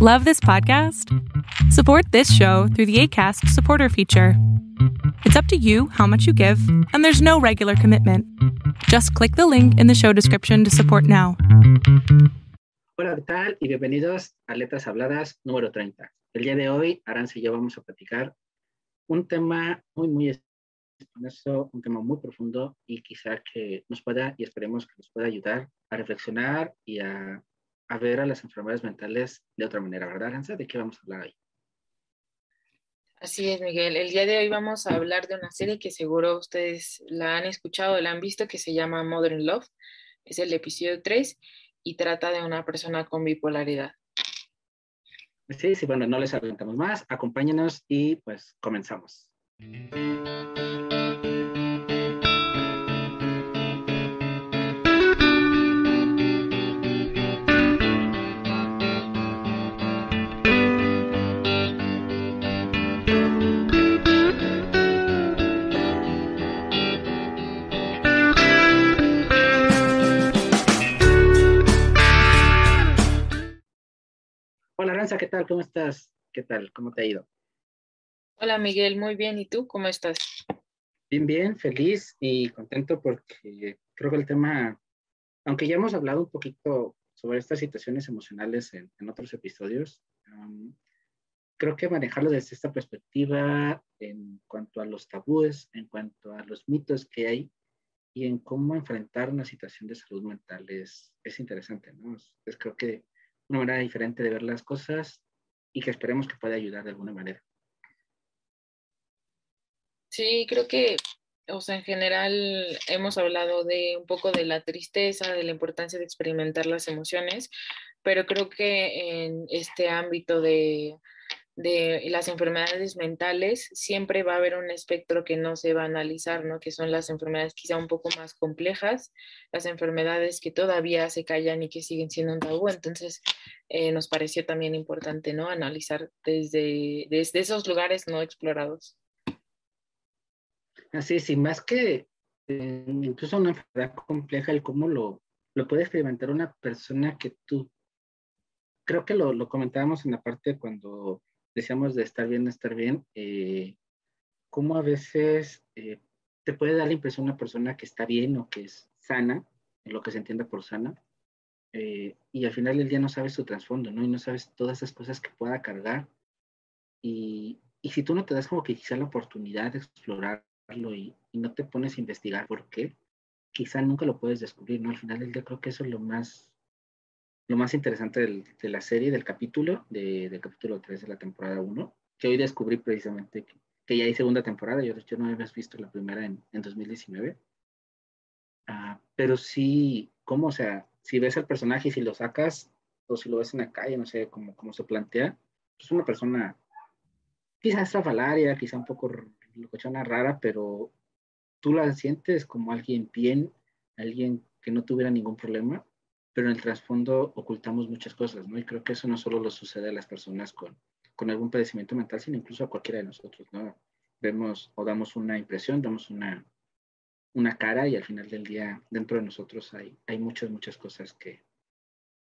Love this podcast? Support this show through the ACAST supporter feature. It's up to you how much you give, and there's no regular commitment. Just click the link in the show description to support now. Hola, ¿qué tal? Y bienvenidos a Letras Habladas número 30. El día de hoy, Aranza y yo vamos a platicar un tema muy, muy espinoso, un tema muy profundo y quizá que nos pueda, y esperemos que nos pueda ayudar a reflexionar y a a ver a las enfermedades mentales de otra manera, ¿verdad, Hansa? ¿De qué vamos a hablar hoy? Así es, Miguel. El día de hoy vamos a hablar de una serie que seguro ustedes la han escuchado, la han visto, que se llama Modern Love. Es el episodio 3 y trata de una persona con bipolaridad. Sí, sí, bueno, no les adelantamos más. Acompáñenos y pues comenzamos. Hola, Ranza, ¿qué tal? ¿Cómo estás? ¿Qué tal? ¿Cómo te ha ido? Hola, Miguel, muy bien. ¿Y tú? ¿Cómo estás? Bien, bien, feliz y contento porque creo que el tema, aunque ya hemos hablado un poquito sobre estas situaciones emocionales en, otros episodios, um, creo que manejarlo desde esta perspectiva en cuanto a los tabúes, en cuanto a los mitos que hay y en cómo enfrentar una situación de salud mental es, es interesante, ¿no? Entonces creo que una manera diferente de ver las cosas y que esperemos que pueda ayudar de alguna manera. Sí, creo que, o sea, en general hemos hablado de un poco de la tristeza, de la importancia de experimentar las emociones, pero creo que en este ámbito de de las enfermedades mentales, siempre va a haber un espectro que no se va a analizar, ¿no? Que son las enfermedades quizá un poco más complejas, las enfermedades que todavía se callan y que siguen siendo un tabú. Entonces, eh, nos pareció también importante, ¿no? Analizar desde, desde esos lugares no explorados. Así es, y más que eh, incluso una enfermedad compleja, el cómo lo, lo puede experimentar una persona que tú, creo que lo, lo comentábamos en la parte cuando decíamos de estar bien, estar bien, eh, cómo a veces eh, te puede dar la impresión una persona que está bien o que es sana, en lo que se entienda por sana, eh, y al final del día no sabes su trasfondo, ¿no? Y no sabes todas esas cosas que pueda cargar. Y, y si tú no te das como que quizá la oportunidad de explorarlo y, y, no te pones a investigar por qué, quizá nunca lo puedes descubrir, ¿no? Al final del día creo que eso es lo más lo más interesante de la serie, del capítulo, de, del capítulo 3 de la temporada 1, que hoy descubrí precisamente que, ya hay segunda temporada, yo, yo no había visto la primera en, en 2019. Ah, pero sí, ¿cómo? O sea, si ves al personaje y si lo sacas, o si lo ves en la calle, no sé cómo, cómo se plantea, es una persona quizás estrafalaria, quizá un poco locochona rara, pero tú la sientes como alguien bien, alguien que no tuviera ningún problema pero en el trasfondo ocultamos muchas cosas, ¿no? Y creo que eso no solo lo sucede a las personas con, con algún padecimiento mental, sino incluso a cualquiera de nosotros, ¿no? Vemos o damos una impresión, damos una, una cara y al final del día dentro de nosotros hay, hay muchas, muchas cosas que,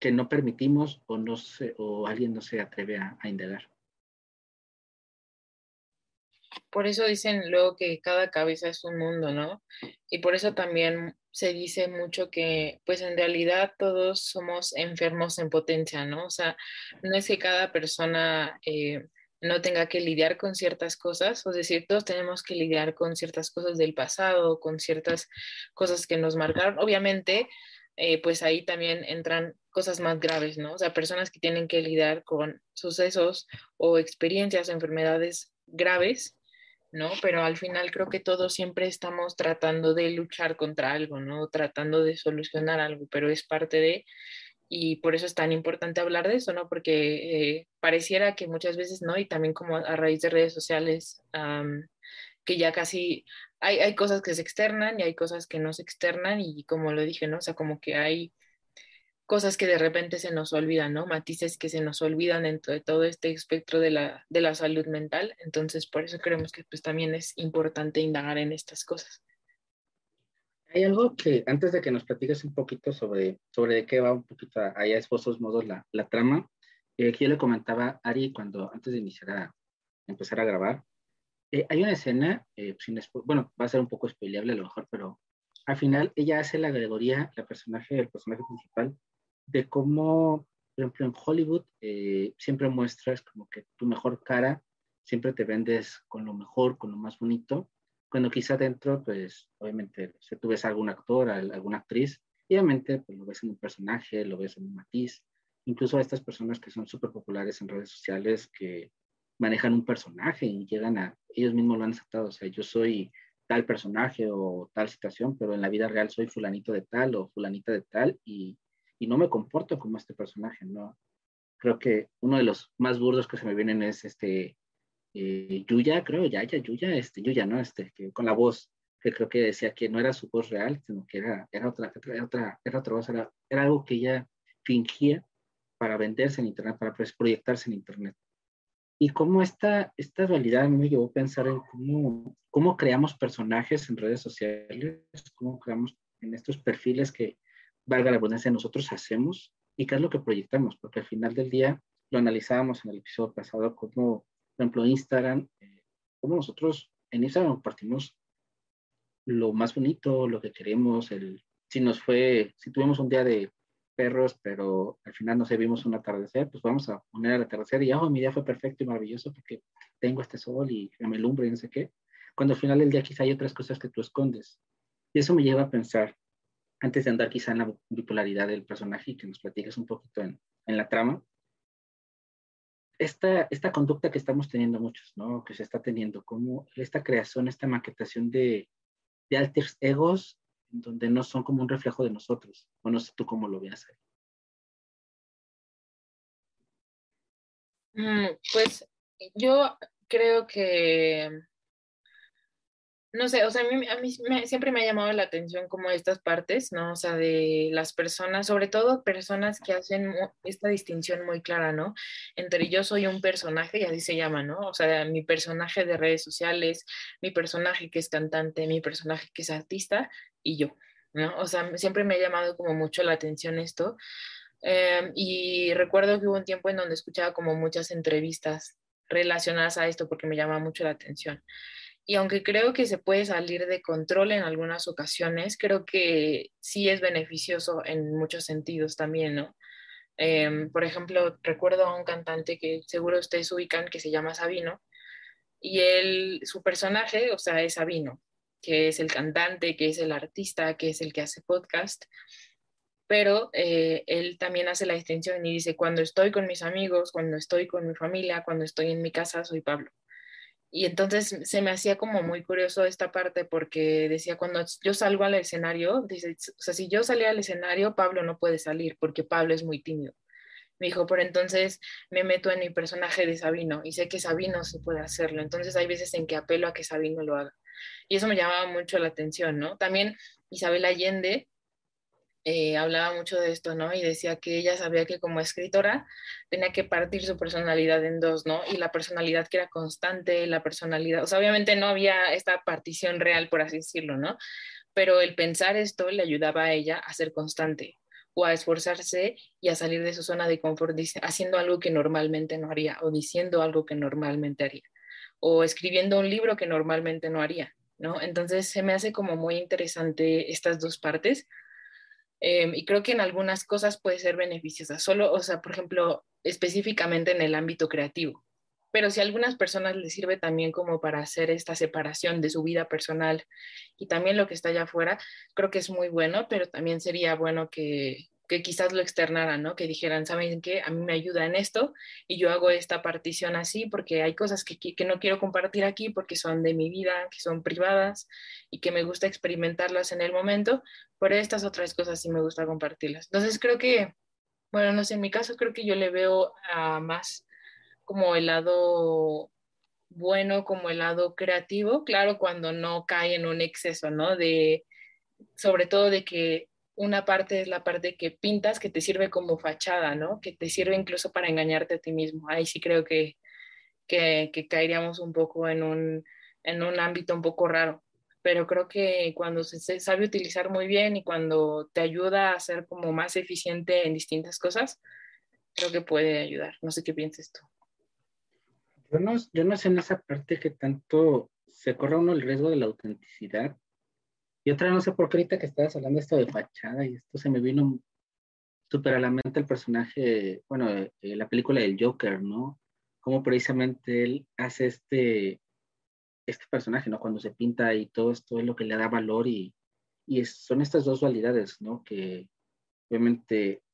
que no permitimos o, no se, o alguien no se atreve a, a indagar. Por eso dicen luego que cada cabeza es un mundo, ¿no? Y por eso también se dice mucho que pues en realidad todos somos enfermos en potencia, ¿no? O sea, no es que cada persona eh, no tenga que lidiar con ciertas cosas, es decir, todos tenemos que lidiar con ciertas cosas del pasado, con ciertas cosas que nos marcaron. Obviamente, eh, pues ahí también entran cosas más graves, ¿no? O sea, personas que tienen que lidiar con sucesos o experiencias, enfermedades graves ¿no? Pero al final creo que todos siempre estamos tratando de luchar contra algo, ¿no? Tratando de solucionar algo, pero es parte de, y por eso es tan importante hablar de eso, ¿no? Porque eh, pareciera que muchas veces, ¿no? Y también como a raíz de redes sociales, que ya casi hay, hay cosas que se externan y hay cosas que no se externan y como lo dije, ¿no? O sea, como que hay cosas que de repente se nos olvidan, ¿no? Matices que se nos olvidan dentro de todo este espectro de la, de la salud mental. Entonces, por eso creemos que pues también es importante indagar en estas cosas. Hay algo que, antes de que nos platiques un poquito sobre, sobre de qué va un poquito allá esposos modos la, la trama, Eh, aquí yo le comentaba a Ari cuando, antes de iniciar a empezar a grabar, eh, hay una escena, eh, sin, bueno, va a ser un poco spoileable a lo mejor, pero al final ella hace la alegoría, la personaje, el personaje principal, de cómo, por ejemplo, en Hollywood eh, siempre muestras como que tu mejor cara, siempre te vendes con lo mejor, con lo más bonito, cuando quizá dentro, pues, obviamente, si tú ves a algún actor, a alguna actriz, obviamente, pues lo ves en un personaje, lo ves en un matiz, incluso a estas personas que son súper populares en redes sociales, que manejan un personaje y llegan a, ellos mismos lo han aceptado, o sea, yo soy tal personaje o tal situación, pero en la vida real soy fulanito de tal o fulanita de tal y, y no me comporto como este personaje, ¿no? Creo que uno de los más burdos que se me vienen es este eh, Yuya, creo, Yaya, Yuya, este, Yuya, ¿no? Este, que con la voz, que creo que decía que no era su voz real, sino que era, era, otra, era, otra, era otra voz, era, era algo que ella fingía para venderse en Internet, para proyectarse en Internet y cómo esta, esta realidad me llevó a pensar en cómo, cómo creamos personajes en redes sociales, cómo creamos en estos perfiles que, valga la abundancia, nosotros hacemos y qué es lo que proyectamos, porque al final del día lo analizábamos en el episodio pasado, como, por ejemplo, Instagram, eh, cómo nosotros en Instagram compartimos lo más bonito, lo que queremos, el, si nos fue, si tuvimos un día de perros, pero al final no sé, vimos un atardecer, pues vamos a poner el atardecer y, oh, mi día fue perfecto y maravilloso porque tengo este sol y me lumbre y no sé qué, cuando al final del día quizá hay otras cosas que tú escondes. Y eso me lleva a pensar, antes de andar quizá en la bipolaridad del personaje y que nos platiques un poquito en, en la trama, esta, esta conducta que estamos teniendo muchos, ¿no? Que se está teniendo, como esta creación, esta maquetación de, de alters egos donde no son como un reflejo de nosotros. O no sé tú cómo lo veas ahí. Mm, pues yo creo que, no sé, o sea, a mí, a mí siempre me ha llamado la atención como estas partes, ¿no? O sea, de las personas, sobre todo personas que hacen esta distinción muy clara, ¿no? Entre yo soy un personaje, y así se llama, ¿no? O sea, mi personaje de redes sociales, mi personaje que es cantante, mi personaje que es artista, y yo, ¿no? O sea, siempre me ha llamado como mucho la atención esto. Em, y recuerdo que hubo un tiempo en donde escuchaba como muchas entrevistas relacionadas a esto porque me llama mucho la atención. Y aunque creo que se puede salir de control en algunas ocasiones, creo que sí es beneficioso en muchos sentidos también, ¿no? Em, por ejemplo, recuerdo a un cantante que seguro ustedes ubican que se llama Sabino y él, su personaje, o sea, es Sabino, que es el cantante, que es el artista, que es el que hace podcast, pero eh, él también hace la distinción y dice, cuando estoy con mis amigos, cuando estoy con mi familia, cuando estoy en mi casa, soy Pablo. Y entonces se me hacía como muy curioso esta parte porque decía, cuando yo salgo al escenario, o sea, si yo salía al escenario, Pablo no puede salir porque Pablo es muy tímido. Me dijo, por entonces me meto en mi personaje de Sabino y sé que Sabino sí puede hacerlo. Entonces hay veces en que apelo a que Sabino lo haga. Y eso me llamaba mucho la atención, ¿no? También Isabel Allende eh, hablaba mucho de esto, ¿no? Y decía que ella sabía que como escritora tenía que partir su personalidad en dos, ¿no? Y la personalidad que era constante, la personalidad, o sea, obviamente no había esta partición real, por así decirlo, ¿no? Pero el pensar esto le ayudaba a ella a ser constante o a esforzarse y a salir de su zona de confort haciendo algo que normalmente no haría o diciendo algo que normalmente haría o escribiendo un libro que normalmente no haría, ¿no? Entonces se me hace como muy interesante estas dos partes em, y creo que en algunas cosas puede ser beneficiosa, solo, o sea, por ejemplo, específicamente en el ámbito creativo. Pero si a algunas personas les sirve también como para hacer esta separación de su vida personal y también lo que está allá afuera, creo que es muy bueno, pero también sería bueno que, que quizás lo externaran, ¿no? Que dijeran, ¿saben qué? A mí me ayuda en esto y yo hago esta partición así porque hay cosas que, que, no quiero compartir aquí porque son de mi vida, que son privadas y que me gusta experimentarlas en el momento, pero estas otras cosas sí me gusta compartirlas. Entonces creo que, bueno, no sé, en mi caso creo que yo le veo a más como el lado bueno, como el lado creativo, claro, cuando no cae en un exceso, ¿no? De, sobre todo de que una parte es la parte que pintas, que te sirve como fachada, ¿no? Que te sirve incluso para engañarte a ti mismo. Ahí sí creo que, que, caeríamos un poco en un, en un ámbito un poco raro. Pero creo que cuando se sabe utilizar muy bien y cuando te ayuda a ser como más eficiente en distintas cosas, creo que puede ayudar. No sé qué piensas tú. Yo no, yo no sé en esa parte que tanto se corre uno el riesgo de la autenticidad. Y otra, no sé por qué ahorita que estabas hablando esto de fachada y esto se me vino súper a la mente el personaje, bueno, eh, la película del Joker, ¿no? Cómo precisamente él hace este, este personaje, ¿no? Cuando se pinta y todo esto es lo que le da valor y, y son estas dos dualidades, ¿no? Que obviamente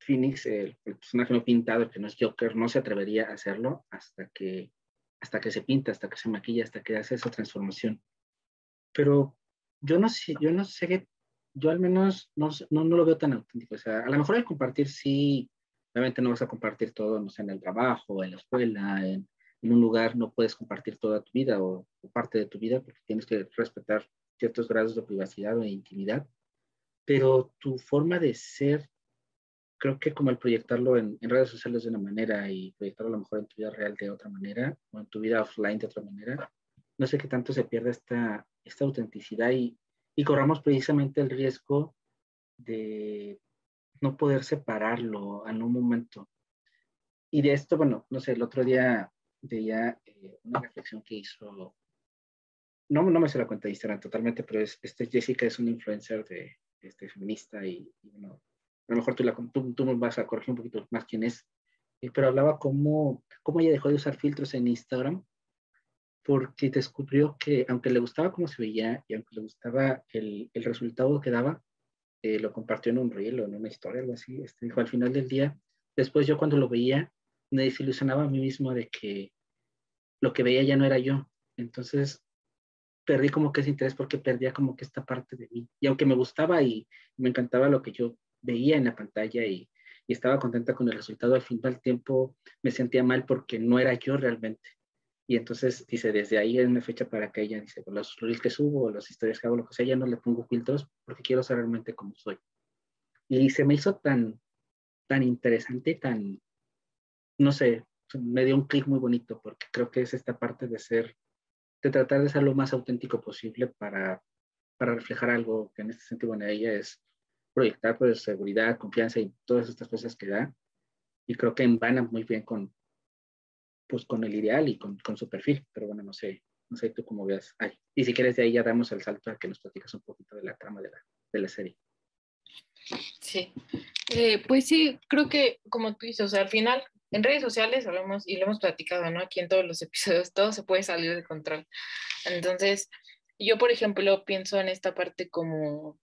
Phoenix, el, personaje no pintado, el que no es Joker, no se atrevería a hacerlo hasta que, hasta que se pinta, hasta que se maquilla, hasta que hace esa transformación. Pero yo no sé, yo no sé, yo al menos no, no, no lo veo tan auténtico. O sea, a lo mejor el compartir sí, obviamente no vas a compartir todo, no sé, en el trabajo, en la escuela, en, en un lugar, no puedes compartir toda tu vida o, o, parte de tu vida porque tienes que respetar ciertos grados de privacidad o de intimidad. Pero tu forma de ser creo que como el proyectarlo en, redes sociales de una manera y proyectarlo a lo mejor en tu vida real de otra manera o en tu vida offline de otra manera, no sé qué tanto se pierde esta, esta autenticidad y, y corramos precisamente el riesgo de no poder separarlo en un momento. Y de esto, bueno, no sé, el otro día veía eh, una reflexión que hizo, no, no me se la cuenta de Instagram totalmente, pero es, este Jessica es una influencer de, este, feminista y, y bueno, a lo mejor tú, la, tú, tú vas a corregir un poquito más quién es, eh, pero hablaba cómo, cómo ella dejó de usar filtros en Instagram porque descubrió que aunque le gustaba cómo se veía y aunque le gustaba el, el resultado que daba, eh, lo compartió en un reel o en una historia, algo así, este, dijo al final del día, después yo cuando lo veía, me desilusionaba a mí mismo de que lo que veía ya no era yo. Entonces perdí como que ese interés porque perdía como que esta parte de mí. Y aunque me gustaba y me encantaba lo que yo veía en la pantalla y, y estaba contenta con el resultado, al fin del tiempo me sentía mal porque no era yo realmente. Y entonces dice, desde ahí es una fecha para que ella dice, los reels que subo, las historias que hago, lo que sea, ya no le pongo filtros porque quiero ser realmente como soy. Y se me hizo tan, tan interesante, tan, no sé, me dio un clic muy bonito porque creo que es esta parte de ser, de tratar de ser lo más auténtico posible para, para reflejar algo que en este sentido, bueno, ella es proyectar pues seguridad, confianza y todas estas cosas que da. Y creo que envana muy bien con, pues, con el ideal y con, con su perfil. Pero bueno, no sé, no sé tú cómo veas. Ay, y si quieres de ahí ya damos el salto a que nos platicas un poquito de la trama de la, de la serie. Sí, eh, pues sí, creo que como tú dices, o sea, al final en redes sociales hablamos y lo hemos platicado, ¿no? Aquí en todos los episodios, todo se puede salir de control. Entonces, yo, por ejemplo, pienso en esta parte como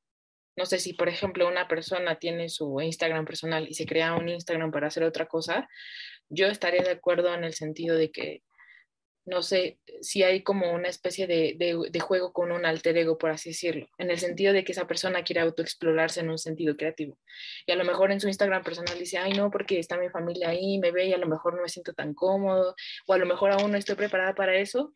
no sé si, por ejemplo, una persona tiene su Instagram personal y se crea un Instagram para hacer otra cosa, yo estaría de acuerdo en el sentido de que, no sé, si hay como una especie de, de, juego con un alter ego, por así decirlo, en el sentido de que esa persona quiere autoexplorarse en un sentido creativo. Y a lo mejor en su Instagram personal dice, ay, no, porque está mi familia ahí, me ve y a lo mejor no me siento tan cómodo, o a lo mejor aún no estoy preparada para eso,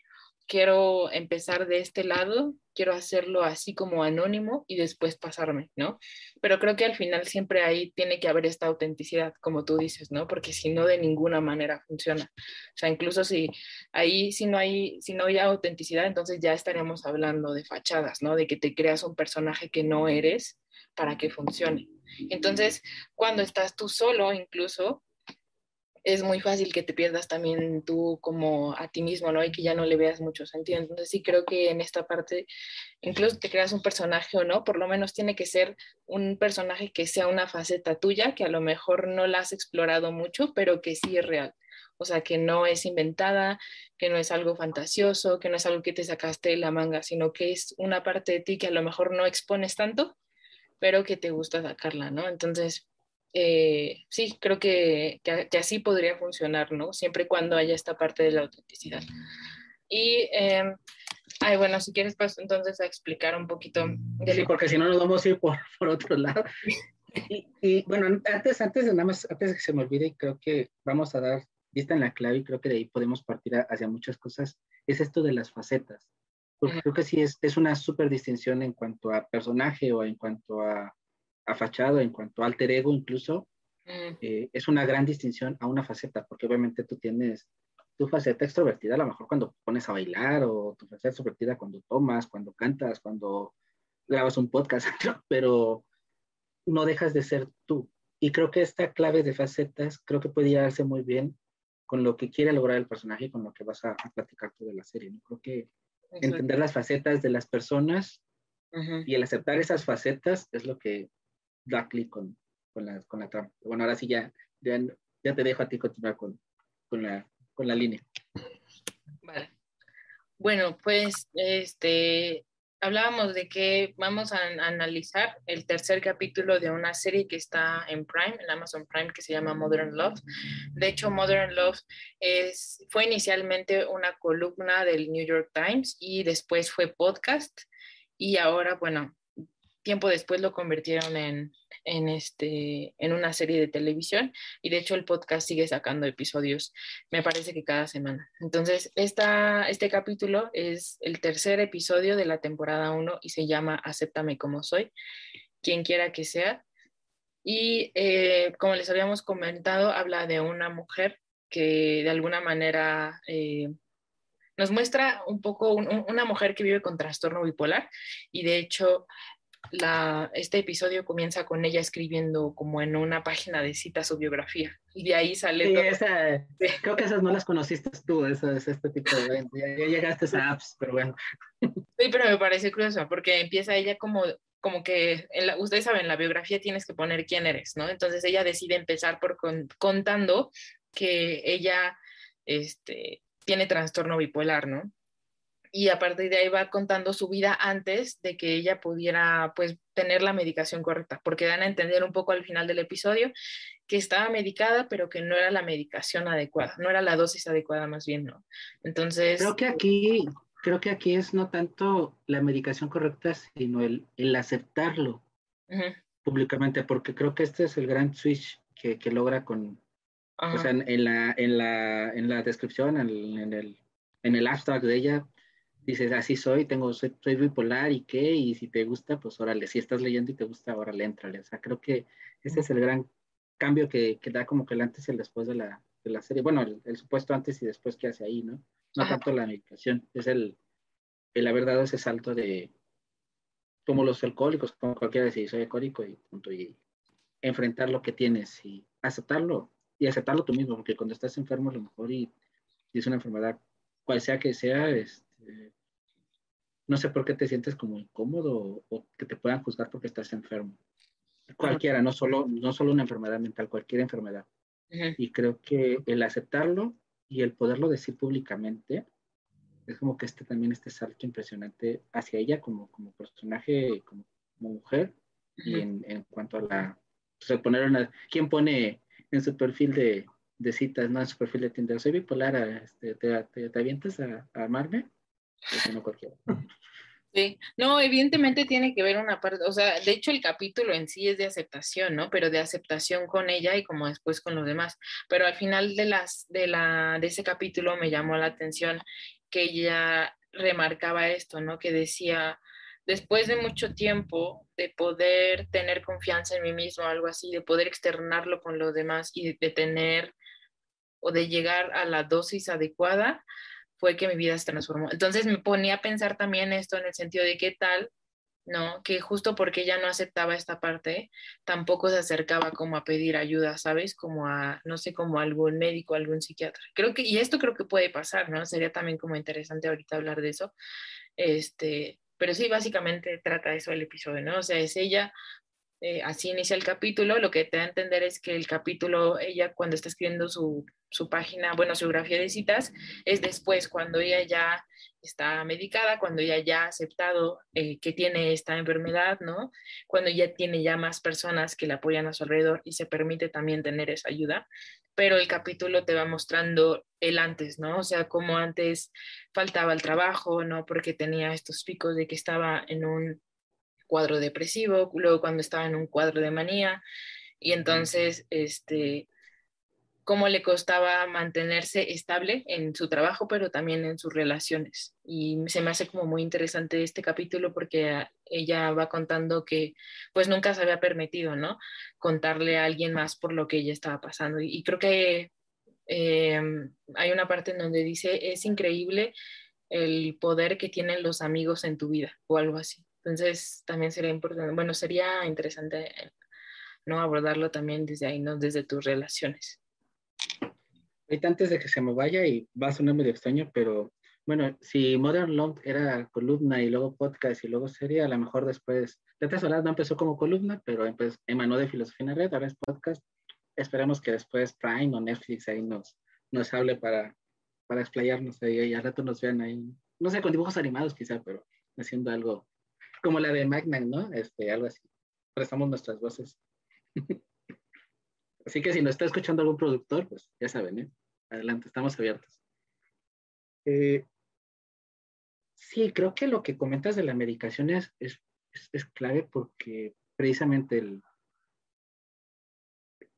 quiero empezar de este lado, quiero hacerlo así como anónimo y después pasarme, ¿no? Pero creo que al final siempre ahí tiene que haber esta autenticidad, como tú dices, ¿no? Porque si no, de ninguna manera funciona. O sea, incluso si ahí, si no hay, si no hay autenticidad, entonces ya estaríamos hablando de fachadas, ¿no? De que te creas un personaje que no eres para que funcione. Entonces, cuando estás tú solo, incluso, es muy fácil que te pierdas también tú como a ti mismo, ¿no? Y que ya no le veas mucho sentido. Entonces sí creo que en esta parte, incluso te creas un personaje o no, por lo menos tiene que ser un personaje que sea una faceta tuya, que a lo mejor no la has explorado mucho, pero que sí es real. O sea, que no es inventada, que no es algo fantasioso, que no es algo que te sacaste de la manga, sino que es una parte de ti que a lo mejor no expones tanto, pero que te gusta sacarla, ¿no? Entonces, eh, sí, creo que, que, así podría funcionar, ¿no? Siempre y cuando haya esta parte de la autenticidad. Y, eh, ay, bueno, si quieres, pues entonces a explicar un poquito. De sí, porque si no nos vamos a ir por, por otro lado. Y, y, bueno, antes, antes nada más, antes que se me olvide, creo que vamos a dar vista en la clave y creo que de ahí podemos partir hacia muchas cosas, es esto de las facetas. Porque creo que sí es, es una súper distinción en cuanto a personaje o en cuanto a a fachado, en cuanto a alter ego incluso, mm. eh, es una gran distinción a una faceta, porque obviamente tú tienes tu faceta extrovertida a lo mejor cuando pones a bailar o tu faceta extrovertida cuando tomas, cuando cantas, cuando grabas un podcast, pero no dejas de ser tú. y creo que esta clave de facetas creo que puede llevarse muy bien con lo que quiere lograr el personaje y con lo que vas a, platicar toda la serie. ¿no? Creo que entender las facetas de las personas y el aceptar esas facetas es lo que da clic con, con, la, con la trama. Bueno, ahora sí ya, ya, te dejo a ti continuar con, con, la, con la línea. Vale. Bueno, pues este, hablábamos de que vamos a, analizar el tercer capítulo de una serie que está en Prime, en Amazon Prime, que se llama Modern Love. De hecho, Modern Love es, fue inicialmente una columna del New York Times y después fue podcast y ahora, bueno, tiempo después lo convirtieron en, en, este, en una serie de televisión y de hecho el podcast sigue sacando episodios, me parece que cada semana. Entonces, esta, este capítulo es el tercer episodio de la temporada 1 y se llama Acéptame como soy, quien quiera que sea. Y eh, como les habíamos comentado, habla de una mujer que de alguna manera... Eh, nos muestra un poco una mujer que vive con trastorno bipolar y de hecho este episodio comienza con ella escribiendo como en una página de cita su biografía y de ahí sale. creo que esas no las conociste tú, esas, este tipo de. Ya, ya llegaste a apps, pero bueno. Sí, pero me parece curioso porque empieza ella como, como que, ustedes saben, la biografía tienes que poner quién eres, ¿no? Entonces ella decide empezar por contando que ella este, tiene trastorno bipolar, ¿no? Y a partir de ahí va contando su vida antes de que ella pudiera pues tener la medicación correcta, porque dan a entender un poco al final del episodio que estaba medicada, pero que no era la medicación adecuada, no era la dosis adecuada más bien, ¿no? Entonces... Creo que aquí, creo que aquí es no tanto la medicación correcta, sino el, el aceptarlo públicamente, porque creo que este es el gran switch que, que logra con, o sea, en, la, en, la, en la descripción, en, en el, en el abstract de ella, dices, así soy, tengo, soy, bipolar y qué, y si te gusta, pues órale, si estás leyendo y te gusta, órale, entrale. O sea, creo que ese es el gran cambio que, que da como que el antes y el después de la, de la serie. Bueno, el, supuesto antes y después que hace ahí, ¿no? No tanto la medicación, es el, el haber dado ese salto de, como los alcohólicos, como cualquiera decir, soy alcohólico y punto, y enfrentar lo que tienes y aceptarlo, y aceptarlo tú mismo, porque cuando estás enfermo a lo mejor y, y es una enfermedad, cual sea que sea, es, este, no sé por qué te sientes como incómodo o, que te puedan juzgar porque estás enfermo. Cualquiera, no solo, no solo una enfermedad mental, cualquier enfermedad. Y creo que el aceptarlo y el poderlo decir públicamente es como que este también este salto impresionante hacia ella como, como personaje, como, mujer, y en, en, cuanto a la, pues, poner una, ¿quién pone en su perfil de, de citas, no en su perfil de Tinder, soy bipolar, este, te, te, avientas a, a amarme? No cualquiera. Sí, no, evidentemente tiene que ver una parte, o sea, de hecho el capítulo en sí es de aceptación, ¿no? Pero de aceptación con ella y como después con los demás. Pero al final de, las, de, la, de ese capítulo me llamó la atención que ella remarcaba esto, ¿no? Que decía, después de mucho tiempo de poder tener confianza en mí mismo, algo así, de poder externarlo con los demás y de tener o de llegar a la dosis adecuada, fue que mi vida se transformó. Entonces me ponía a pensar también esto en el sentido de qué tal, ¿no? Que justo porque ella no aceptaba esta parte, tampoco se acercaba como a pedir ayuda, ¿sabes? Como a, no sé, como algún médico, algún psiquiatra. Creo que, y esto creo que puede pasar, ¿no? Sería también como interesante ahorita hablar de eso. Este, pero sí, básicamente trata eso el episodio, ¿no? O sea, es ella eh, así inicia el capítulo, lo que te da a entender es que el capítulo, ella cuando está escribiendo su, su página, bueno, su grafía de citas, es después, cuando ella ya está medicada, cuando ella ya ha aceptado eh, que tiene esta enfermedad, ¿no? Cuando ya tiene ya más personas que la apoyan a su alrededor y se permite también tener esa ayuda. Pero el capítulo te va mostrando el antes, ¿no? O sea, como antes faltaba el trabajo, ¿no? Porque tenía estos picos de que estaba en un cuadro depresivo, luego cuando estaba en un cuadro de manía, y entonces, este, cómo le costaba mantenerse estable en su trabajo, pero también en sus relaciones. Y se me hace como muy interesante este capítulo porque ella va contando que pues nunca se había permitido, ¿no? Contarle a alguien más por lo que ella estaba pasando. Y, creo que eh, hay una parte en donde dice, es increíble el poder que tienen los amigos en tu vida o algo así. Entonces, también sería importante, bueno, sería interesante ¿no? Abordarlo también desde ahí, ¿no? Desde tus relaciones. Ahorita antes de que se me vaya y va a sonar medio extraño, pero bueno, si Modern Love era columna y luego podcast y luego serie, a lo mejor después, Letras Solar no empezó como columna, pero empezó, emanó de Filosofía en la Red, ahora es podcast. Esperamos que después Prime o Netflix ahí nos, nos hable para, para explayarnos ahí y al rato nos vean ahí, no sé, con dibujos animados quizá, pero haciendo algo como la de Magnan, ¿no? Este, algo así. Prestamos nuestras voces. así que si nos está escuchando algún productor, pues ya saben, ¿eh? Adelante, estamos abiertos. Eh, sí, creo que lo que comentas de la medicación es, es, es clave porque precisamente el,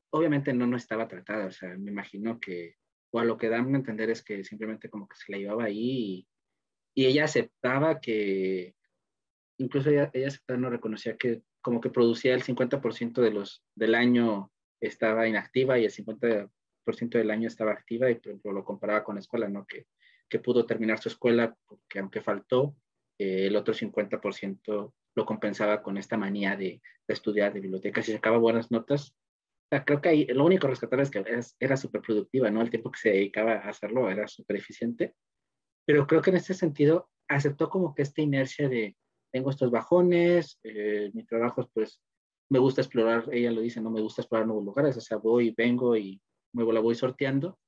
obviamente no, no estaba tratada, o sea, me imagino que, o a lo que dan a entender es que simplemente como que se la llevaba ahí y, ella aceptaba que, incluso ella, ella no reconocía que como que producía el 50% de los, del año estaba inactiva y el 50% del año estaba activa y por ejemplo, lo comparaba con la escuela, ¿no? Que, que pudo terminar su escuela porque aunque faltó, eh, el otro 50% lo compensaba con esta manía de, de estudiar de bibliotecas y sacaba buenas notas, creo que ahí, lo único rescatar es que era súper productiva, ¿no? El tiempo que se dedicaba a hacerlo era súper eficiente. Pero creo que en ese sentido aceptó como que esta inercia de tengo estos bajones, eh, mi trabajo pues me gusta explorar, ella lo dice, no me gusta explorar nuevos lugares, o sea, voy, vengo y luego la voy sorteando.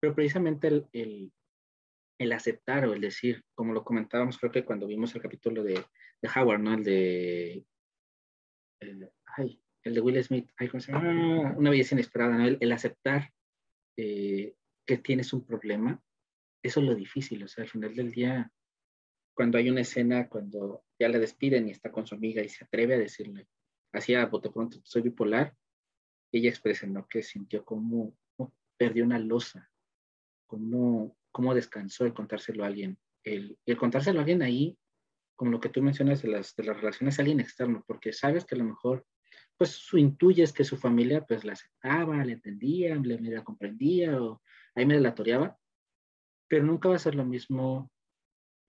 Pero precisamente el, el, el, aceptar o el decir, como lo comentábamos, creo que cuando vimos el capítulo de, de Howard, ¿no? El de... El, ay, el de Will Smith, una belleza inesperada, el, aceptar eh, que tienes un problema, eso es lo difícil, o sea, al final del día, cuando hay una escena, cuando ya le despiden y está con su amiga y se atreve a decirle, así a bote pronto, soy bipolar, ella expresa ¿no? que sintió como, perdió una losa, como, como descansó el contárselo a alguien. El, el contárselo a alguien ahí, como lo que tú mencionas de las, de las relaciones a alguien externo, porque sabes que a lo mejor pues su intuyes que su familia pues la aceptaba, le entendía, le medio comprendía o ahí me la toreaba, pero nunca va a ser lo mismo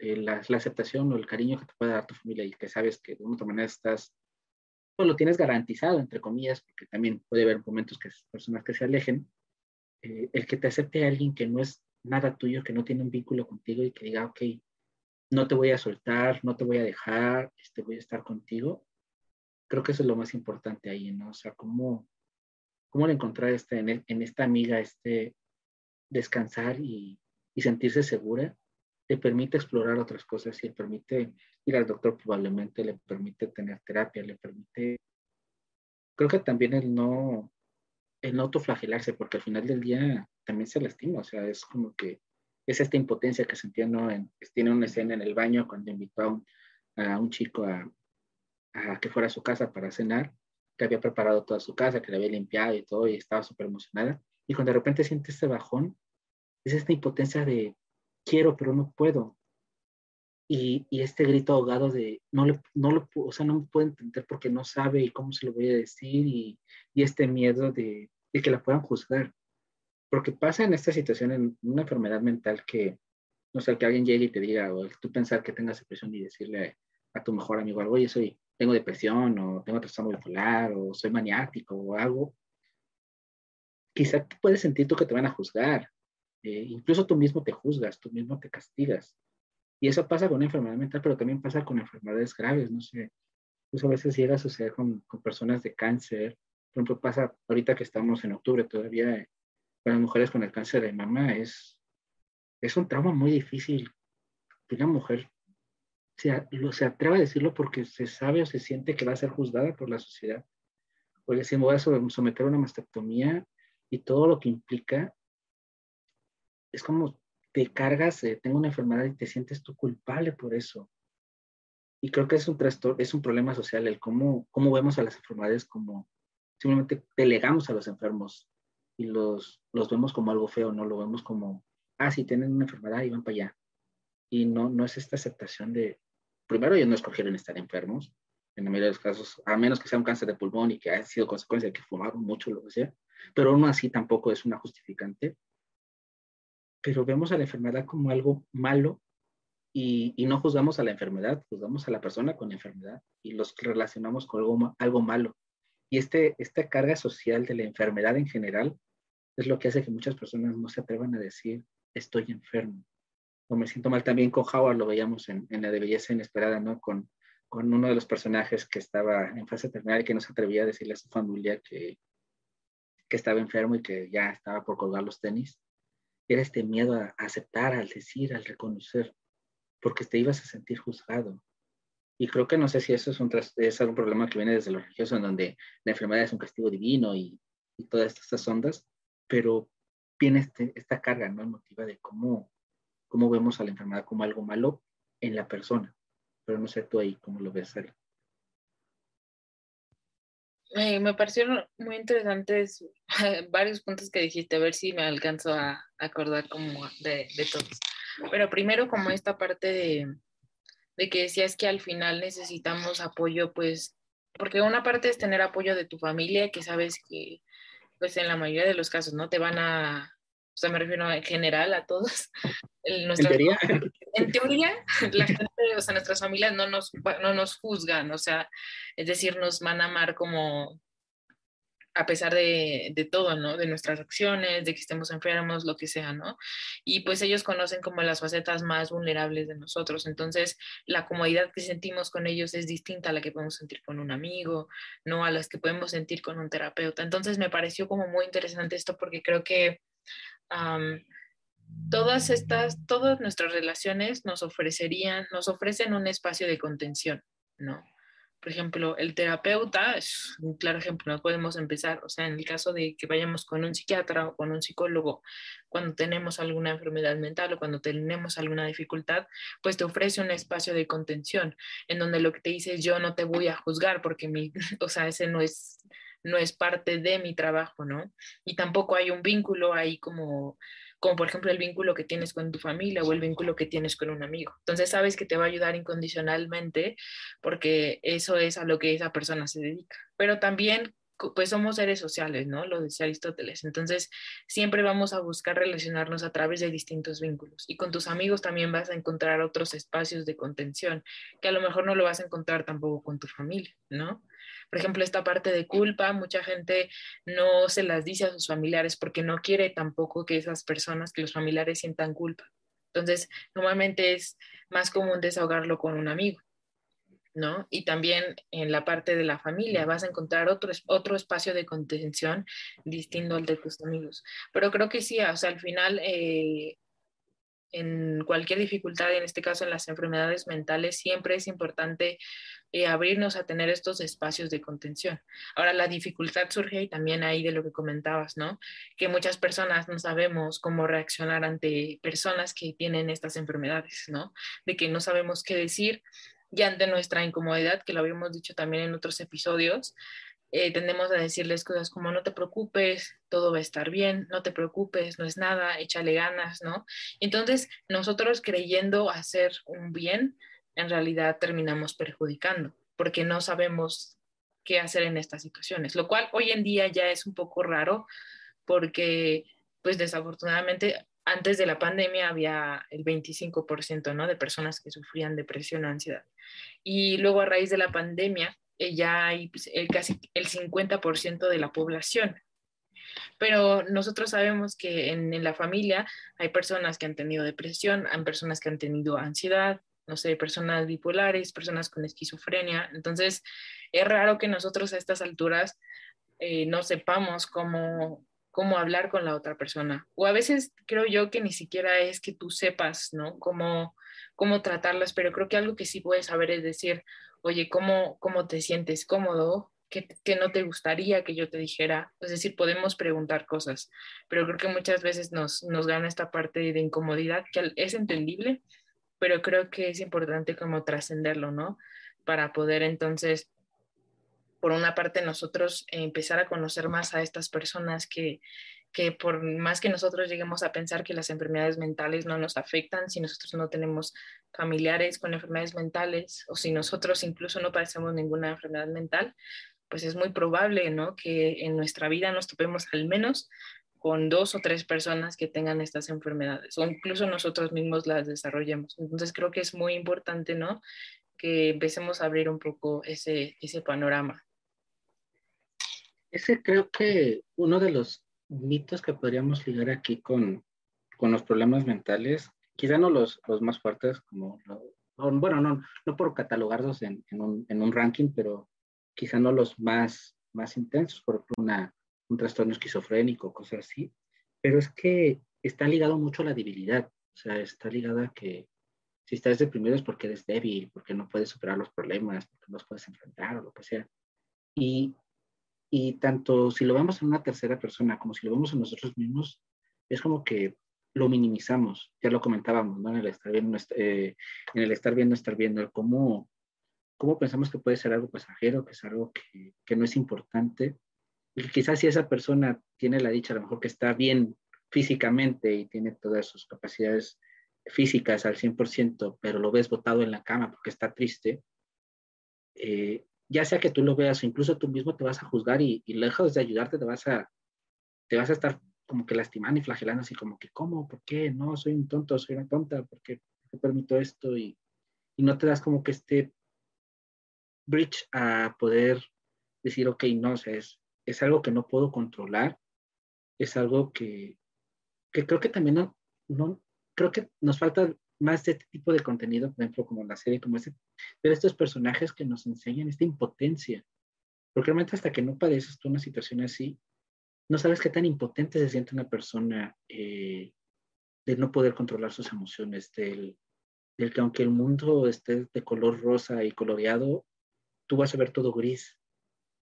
eh, la, aceptación o el cariño que te puede dar tu familia y que sabes que de una otra manera estás, pues lo tienes garantizado, entre comillas, porque también puede haber momentos que personas que se alejen, eh, el que te acepte alguien que no es nada tuyo, que no tiene un vínculo contigo y que diga, ok, no te voy a soltar, no te voy a dejar, este, voy a estar contigo, creo que eso es lo más importante ahí, ¿no? O sea, cómo, cómo encontrar este, en, en, esta amiga este descansar y, sentirse segura, te permite explorar otras cosas y le permite ir al doctor probablemente, le permite tener terapia, le permite, creo que también el no, el no autoflagelarse, porque al final del día también se lastima, o sea, es como que es esta impotencia que sentía, ¿no? En, tiene una escena en el baño cuando invitó a un, a un chico a, a que fuera a su casa para cenar, que había preparado toda su casa, que la había limpiado y todo, y estaba súper emocionada. Y cuando de repente siente este bajón, es esta impotencia de quiero, pero no puedo. Y, y este grito ahogado de no le, no lo, o sea, no me puede entender porque no sabe y cómo se lo voy a decir, y, y este miedo de, de, que la puedan juzgar. Porque pasa en esta situación, en una enfermedad mental que, no sé, que alguien llegue y te diga, o tú pensar que tengas depresión y decirle a tu mejor amigo algo, oye, soy, tengo depresión o tengo trastorno bipolar o soy maniático o algo, quizá puedes sentir tú que te van a juzgar. Eh, incluso tú mismo te juzgas, tú mismo te castigas. Y eso pasa con enfermedad mental, pero también pasa con enfermedades graves, no sé. Pues a veces llega a suceder con, personas de cáncer. Por ejemplo, pasa ahorita que estamos en octubre todavía con las mujeres con el cáncer de mama, es, es un trauma muy difícil. Una mujer se, se atreve a decirlo porque se sabe o se siente que va a ser juzgada por la sociedad. Porque si me voy a someter a una mastectomía y todo lo que implica, es como te cargas, tengo una enfermedad y te sientes tú culpable por eso. Y creo que es un trastorno, es un problema social el cómo, cómo vemos a las enfermedades como simplemente delegamos a los enfermos y los, los vemos como algo feo, no lo vemos como, ah, si tienen una enfermedad y van para allá. Y no, no es esta aceptación de, primero ellos no escogieron estar enfermos, en la mayoría de los casos, a menos que sea un cáncer de pulmón y que haya sido consecuencia de que fumaron mucho, lo que sea, pero aún así tampoco es una justificante. Pero vemos a la enfermedad como algo malo y, no juzgamos a la enfermedad, juzgamos a la persona con la enfermedad y los relacionamos con algo, algo malo. Y este, esta carga social de la enfermedad en general es lo que hace que muchas personas no se atrevan a decir, estoy enfermo. O me siento mal también con Howard, lo veíamos en, en la de Belleza Inesperada, ¿no? Con, con uno de los personajes que estaba en fase terminal y que no se atrevía a decirle a su familia que, que estaba enfermo y que ya estaba por colgar los tenis. Era este miedo a, aceptar, al decir, al reconocer, porque te ibas a sentir juzgado. Y creo que no sé si eso es un, es un problema que viene desde lo religioso, en donde la enfermedad es un castigo divino y, y todas estas ondas, pero viene este, esta carga no emotiva de cómo, cómo vemos a la enfermedad como algo malo en la persona. Pero no sé tú ahí cómo lo ves, Ari. Eh, me parecieron muy interesantes varios puntos que dijiste, a ver si me alcanzo a acordar como de, de todos. Pero primero como esta parte de, de que decías que al final necesitamos apoyo, pues, porque una parte es tener apoyo de tu familia, que sabes que, pues en la mayoría de los casos, ¿no? Te van a, o sea, me refiero en general a todos. ¿En teoría? En teoría, la gente, o sea, nuestras familias no nos, no nos juzgan, o sea, es decir, nos van a amar como a pesar de, de, todo, ¿no? De nuestras acciones, de que estemos enfermos, lo que sea, ¿no? Y pues ellos conocen como las facetas más vulnerables de nosotros. Entonces, la comodidad que sentimos con ellos es distinta a la que podemos sentir con un amigo, no a las que podemos sentir con un terapeuta. Entonces, me pareció como muy interesante esto porque creo que um, todas estas, todas nuestras relaciones nos ofrecerían, nos ofrecen un espacio de contención, ¿no? Por ejemplo, el terapeuta es un claro ejemplo, no podemos empezar, o sea, en el caso de que vayamos con un psiquiatra o con un psicólogo, cuando tenemos alguna enfermedad mental o cuando tenemos alguna dificultad, pues te ofrece un espacio de contención, en donde lo que te dice es yo no te voy a juzgar porque mi, o sea, ese no es no es parte de mi trabajo, ¿no? Y tampoco hay un vínculo ahí como como por ejemplo el vínculo que tienes con tu familia o el vínculo que tienes con un amigo. Entonces sabes que te va a ayudar incondicionalmente porque eso es a lo que esa persona se dedica. Pero también pues somos seres sociales, ¿no? Lo decía Aristóteles. Entonces, siempre vamos a buscar relacionarnos a través de distintos vínculos. Y con tus amigos también vas a encontrar otros espacios de contención, que a lo mejor no lo vas a encontrar tampoco con tu familia, ¿no? Por ejemplo, esta parte de culpa, mucha gente no se las dice a sus familiares porque no quiere tampoco que esas personas, que los familiares sientan culpa. Entonces, normalmente es más común desahogarlo con un amigo, ¿no? Y también en la parte de la familia vas a encontrar otro, otro espacio de contención distinto al de tus amigos. Pero creo que sí, o sea, al final, eh, en cualquier dificultad, en este caso en las enfermedades mentales, siempre es importante eh, abrirnos a tener estos espacios de contención. Ahora, la dificultad surge y también ahí de lo que comentabas, ¿no? Que muchas personas no sabemos cómo reaccionar ante personas que tienen estas enfermedades, ¿no? De que no sabemos qué decir y ante nuestra incomodidad, que lo habíamos dicho también en otros episodios, eh, tendemos a decirles cosas como no te preocupes, todo va a estar bien, no te preocupes, no es nada, échale ganas, ¿no? Entonces, nosotros creyendo hacer un bien, en realidad terminamos perjudicando, porque no sabemos qué hacer en estas situaciones, lo cual hoy en día ya es un poco raro, porque pues desafortunadamente antes de la pandemia había el 25% ¿no? de personas que sufrían depresión o ansiedad. Y luego a raíz de la pandemia eh, ya hay pues, casi el 50% de la población. Pero nosotros sabemos que en, en, la familia hay personas que han tenido depresión, hay personas que han tenido ansiedad, no sé, personas bipolares, personas con esquizofrenia. Entonces, es raro que nosotros a estas alturas eh, no sepamos cómo, cómo hablar con la otra persona. O a veces creo yo que ni siquiera es que tú sepas, ¿no? Cómo, cómo tratarlas, pero creo que algo que sí puedes saber es decir, oye, ¿cómo, cómo te sientes cómodo? ¿Qué, ¿Qué, no te gustaría que yo te dijera? Es decir, podemos preguntar cosas, pero creo que muchas veces nos, nos gana esta parte de incomodidad que es entendible, pero creo que es importante como trascenderlo, ¿no? Para poder entonces, por una parte, nosotros empezar a conocer más a estas personas que, que por más que nosotros lleguemos a pensar que las enfermedades mentales no nos afectan, si nosotros no tenemos familiares con enfermedades mentales o si nosotros incluso no padecemos ninguna enfermedad mental, pues es muy probable, ¿no? Que en nuestra vida nos topemos al menos con dos o tres personas que tengan estas enfermedades o incluso nosotros mismos las desarrollemos. Entonces creo que es muy importante, ¿no? Que empecemos a abrir un poco ese, ese panorama. Ese creo que uno de los mitos que podríamos ligar aquí con, con los problemas mentales, quizá no los, los más fuertes, como, bueno, no, no por catalogarlos en, en, un, en, un, ranking, pero quizá no los más, más intensos, por ejemplo, una, un trastorno esquizofrénico, cosas así, pero es que está ligado mucho a la debilidad, o sea, está ligado a que si estás deprimido es porque eres débil, porque no puedes superar los problemas, porque no los puedes enfrentar o lo que sea. Y, y tanto si lo vemos en una tercera persona como si lo vemos en nosotros mismos, es como que lo minimizamos, ya lo comentábamos, ¿no? En el estar viendo, eh, en el estar viendo, estar viendo, el cómo, cómo pensamos que puede ser algo pasajero, que es algo que, no es importante. Y quizás si esa persona tiene la dicha, a lo mejor que está bien físicamente y tiene todas sus capacidades físicas al 100%, pero lo ves botado en la cama porque está triste, eh, ya sea que tú lo veas o incluso tú mismo te vas a juzgar y, lejos de ayudarte te vas a, te vas a estar como que lastimando y flagelando así como que, ¿cómo? ¿Por qué? No, soy un tonto, soy una tonta, ¿por qué, permito esto? Y, y, no te das como que este bridge a poder decir, ok, no, o sea, es, es algo que no puedo controlar, es algo que, que creo que también no, no, creo que nos falta más de este tipo de contenido, por ejemplo, como la serie, como este, de estos personajes que nos enseñan esta impotencia. Porque realmente hasta que no padeces tú una situación así, no sabes qué tan impotente se siente una persona eh, de no poder controlar sus emociones, del, del, que aunque el mundo esté de color rosa y coloreado, tú vas a ver todo gris,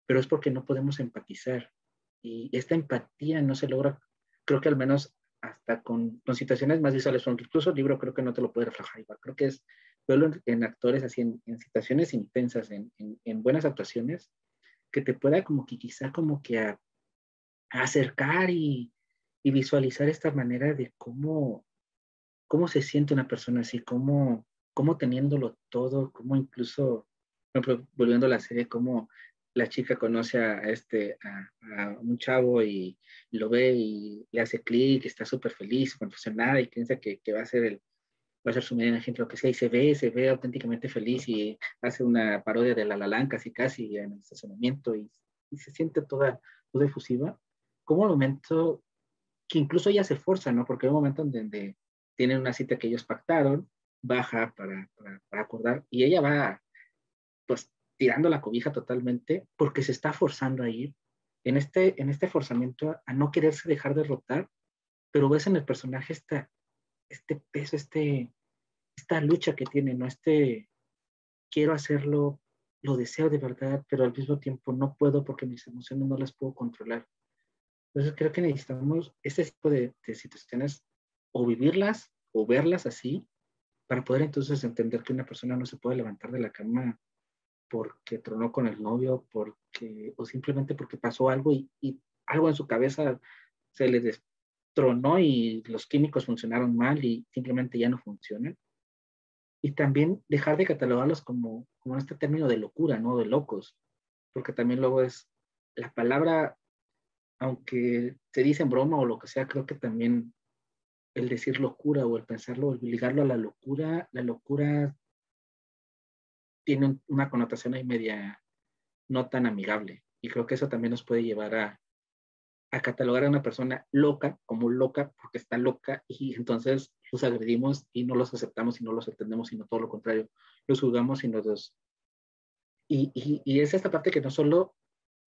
pero es porque no podemos empatizar. Y esta empatía no se logra, creo que al menos hasta con, con situaciones más visuales, porque incluso el libro creo que no te lo puede reflejar igual. Creo que es verlo en, actores así, en, en, situaciones intensas, en, en, buenas actuaciones, que te pueda como que quizá como que a, acercar y, y, visualizar esta manera de cómo, cómo se siente una persona así, cómo, cómo teniéndolo todo, cómo incluso, volviendo a la serie, cómo la chica conoce a, este, a, un chavo y lo ve y le hace clic, está súper feliz, emocionada y piensa que, que, va a ser el va a ser su medio ejemplo, que sea, y se ve, se ve auténticamente feliz y hace una parodia de la La casi casi en el estacionamiento y, se siente toda, toda efusiva como un momento que incluso ella se forza, ¿no? Porque hay un momento en donde tienen una cita que ellos pactaron, baja para, para, acordar y ella va, pues, tirando la cobija totalmente porque se está forzando a ir en este, en este forzamiento a no quererse dejar derrotar, pero ves en el personaje esta, este peso, este, esta lucha que tiene, ¿no? Este, quiero hacerlo, lo deseo de verdad, pero al mismo tiempo no puedo porque mis emociones no las puedo controlar. Entonces creo que necesitamos este tipo de, situaciones o vivirlas o verlas así para poder entonces entender que una persona no se puede levantar de la cama porque tronó con el novio, porque, o simplemente porque pasó algo y, y algo en su cabeza se le destronó y los químicos funcionaron mal y simplemente ya no funcionan. Y también dejar de catalogarlos como, como este término de locura, ¿no? De locos, porque también luego es la palabra aunque te dicen broma o lo que sea, creo que también el decir locura o el pensarlo, el ligarlo a la locura, la locura tiene una connotación ahí media no tan amigable. Y creo que eso también nos puede llevar a, a catalogar a una persona loca como loca porque está loca y entonces los agredimos y no los aceptamos y no los entendemos, sino todo lo contrario, los juzgamos y nos... Y, y, y es esta parte que no solo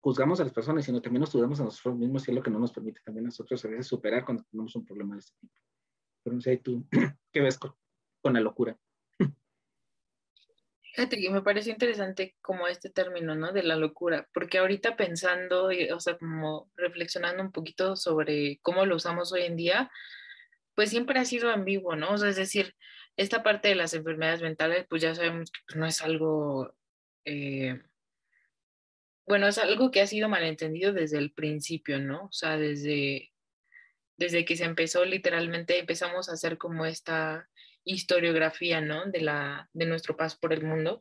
juzgamos a las personas, sino también nos juzgamos a nosotros mismos y es lo que no nos permite también a nosotros a veces superar cuando tenemos un problema de este tipo. Pero no sé, tú, ¿qué ves con, la locura? Fíjate que me parece interesante como este término, ¿no? De la locura, porque ahorita pensando, o sea, como reflexionando un poquito sobre cómo lo usamos hoy en día, pues siempre ha sido ambiguo, ¿no? O sea, es decir, esta parte de las enfermedades mentales, pues ya sabemos que pues, no es algo eh, bueno, es algo que ha sido malentendido desde el principio, ¿no? O sea, desde, desde que se empezó, literalmente empezamos a hacer como esta historiografía, ¿no? De, la, de nuestro paso por el mundo.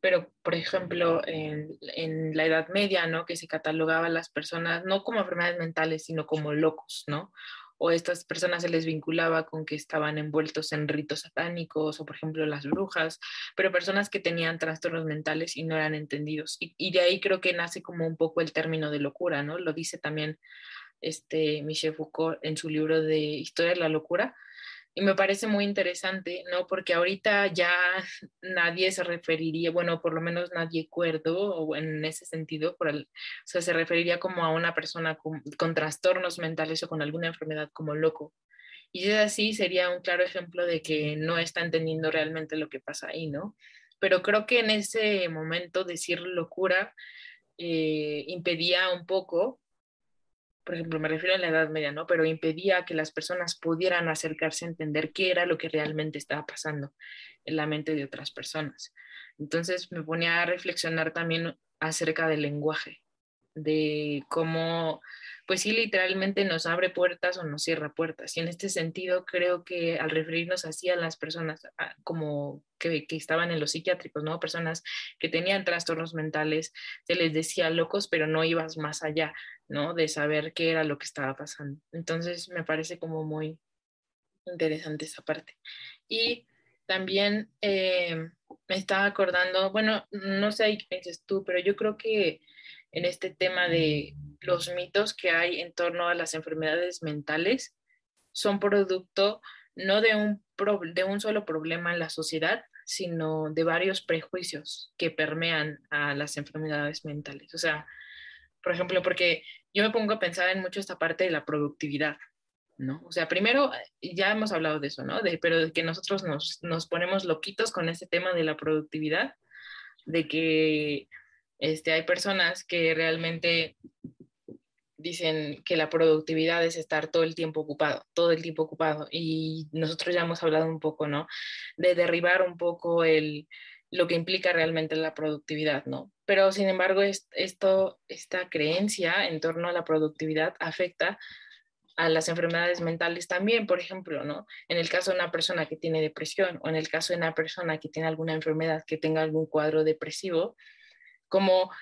Pero, por ejemplo, en, en la Edad Media, ¿no? Que se catalogaba a las personas no como enfermedades mentales, sino como locos, ¿no? o estas personas se les vinculaba con que estaban envueltos en ritos satánicos o por ejemplo las brujas, pero personas que tenían trastornos mentales y no eran entendidos. Y, de ahí creo que nace como un poco el término de locura, ¿no? Lo dice también este Michel Foucault en su libro de Historia de la Locura, y me parece muy interesante, ¿no? Porque ahorita ya nadie se referiría, bueno, por lo menos nadie cuerdo o en ese sentido, por el, o se referiría como a una persona con, trastornos mentales o con alguna enfermedad como loco. Y es así, sería un claro ejemplo de que no está entendiendo realmente lo que pasa ahí, ¿no? Pero creo que en ese momento decir locura eh, impedía un poco por ejemplo, me refiero a la Edad Media, ¿no? Pero impedía que las personas pudieran acercarse a entender qué era lo que realmente estaba pasando en la mente de otras personas. Entonces me ponía a reflexionar también acerca del lenguaje, de cómo pues sí, literalmente nos abre puertas o nos cierra puertas. Y en este sentido, creo que al referirnos así a las personas como que, que, estaban en los psiquiátricos, ¿no? Personas que tenían trastornos mentales, se les decía locos, pero no ibas más allá, ¿no? De saber qué era lo que estaba pasando. Entonces, me parece como muy interesante esa parte. Y también eh, me estaba acordando, bueno, no sé qué piensas tú, pero yo creo que en este tema de los mitos que hay en torno a las enfermedades mentales son producto no de un, de un solo problema en la sociedad, sino de varios prejuicios que permean a las enfermedades mentales. O sea, por ejemplo, porque yo me pongo a pensar en mucho esta parte de la productividad, ¿no? O sea, primero, ya hemos hablado de eso, ¿no? De, pero de que nosotros nos, nos ponemos loquitos con ese tema de la productividad, de que este, hay personas que realmente dicen que la productividad es estar todo el tiempo ocupado, todo el tiempo ocupado. Y nosotros ya hemos hablado un poco, ¿no? De derribar un poco el, lo que implica realmente la productividad, ¿no? Pero sin embargo, esto, esta creencia en torno a la productividad afecta a las enfermedades mentales también, por ejemplo, ¿no? En el caso de una persona que tiene depresión o en el caso de una persona que tiene alguna enfermedad que tenga algún cuadro depresivo, como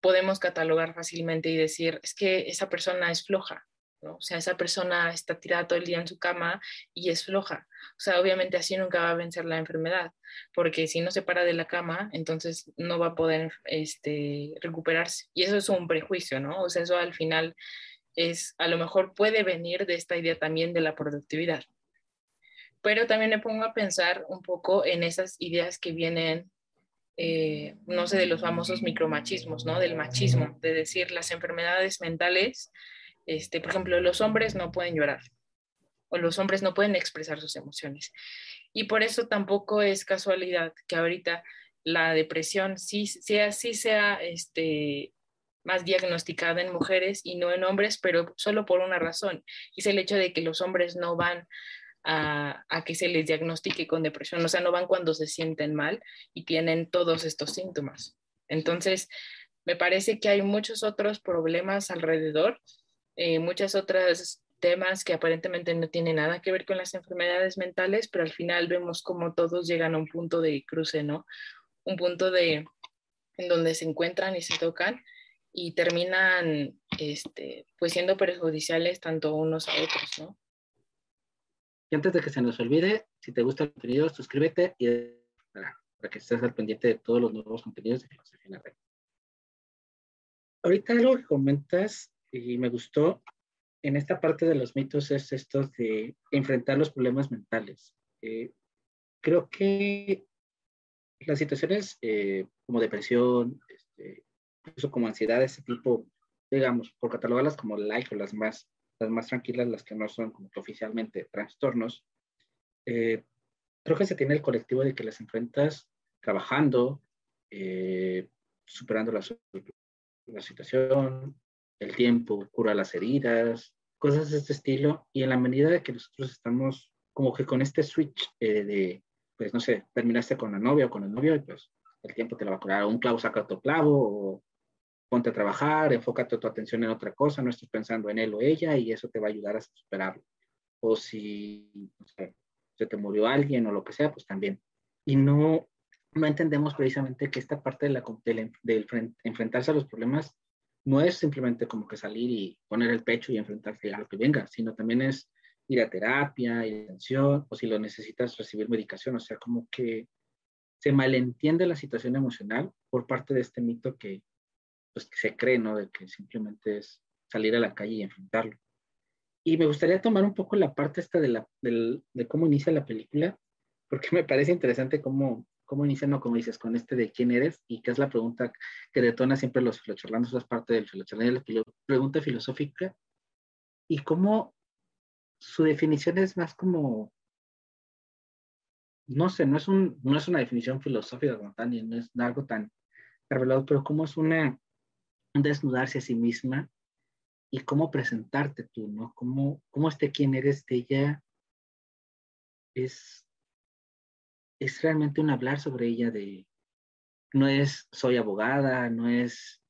podemos catalogar fácilmente y decir, es que esa persona es floja, ¿no? O sea, esa persona está tirada todo el día en su cama y es floja. O sea, obviamente así nunca va a vencer la enfermedad, porque si no se para de la cama, entonces no va a poder este, recuperarse. Y eso es un prejuicio, ¿no? O sea, eso al final es, a lo mejor puede venir de esta idea también de la productividad. Pero también me pongo a pensar un poco en esas ideas que vienen eh, no sé, de los famosos micromachismos, ¿no? Del machismo, de decir las enfermedades mentales, este, por ejemplo, los hombres no pueden llorar o los hombres no pueden expresar sus emociones. Y por eso tampoco es casualidad que ahorita la depresión sí sea, sí sea este, más diagnosticada en mujeres y no en hombres, pero solo por una razón, y es el hecho de que los hombres no van a, que se les diagnostique con depresión, o sea, no van cuando se sienten mal y tienen todos estos síntomas. Entonces, me parece que hay muchos otros problemas alrededor, eh, muchas otras temas que aparentemente no tienen nada que ver con las enfermedades mentales, pero al final vemos como todos llegan a un punto de cruce, ¿no? Un punto de en donde se encuentran y se tocan y terminan este, pues siendo perjudiciales tanto unos a otros, ¿no? Y antes de que se nos olvide, si te gusta el contenido, suscríbete y para, que estés al pendiente de todos los nuevos contenidos de Filosofía en la Red. Ahorita algo que comentas y me gustó en esta parte de los mitos es esto de enfrentar los problemas mentales. Eh, creo que las situaciones eh, como depresión, este, incluso como ansiedad, ese tipo, digamos, por catalogarlas como light o las más las más tranquilas, las que no son como que oficialmente trastornos, eh, creo que se tiene el colectivo de que las enfrentas trabajando, eh, superando la, la, situación, el tiempo cura las heridas, cosas de este estilo, y en la medida de que nosotros estamos como que con este switch eh, de, pues no sé, terminaste con la novia o con el novio, y pues el tiempo te lo va a curar, un clavo saca otro clavo, o ponte a trabajar, enfócate tu atención en otra cosa, no estés pensando en él o ella y eso te va a ayudar a superarlo. O si se te murió alguien o lo que sea, pues también. Y no, no entendemos precisamente que esta parte de, la, de, enfrentarse a los problemas no es simplemente como que salir y poner el pecho y enfrentarse a lo que venga, sino también es ir a terapia, ir a atención, o si lo necesitas recibir medicación, o sea, como que se malentiende la situación emocional por parte de este mito que, pues, que se cree, ¿no? De que simplemente es salir a la calle y enfrentarlo. Y me gustaría tomar un poco la parte esta de, la, de cómo inicia la película, porque me parece interesante cómo, cómo inicia, no como dices, con este de quién eres, y que es la pregunta que detona siempre los filocharlanos, es parte del filocharlano, la pregunta filosófica, y cómo su definición es más como, no sé, no es, un, no es una definición filosófica como tal, ni no es algo tan revelado, pero cómo es una, un desnudarse a sí misma y cómo presentarte tú, ¿no? Cómo, cómo este quién eres de ella es, es realmente un hablar sobre ella de, no es soy abogada, no es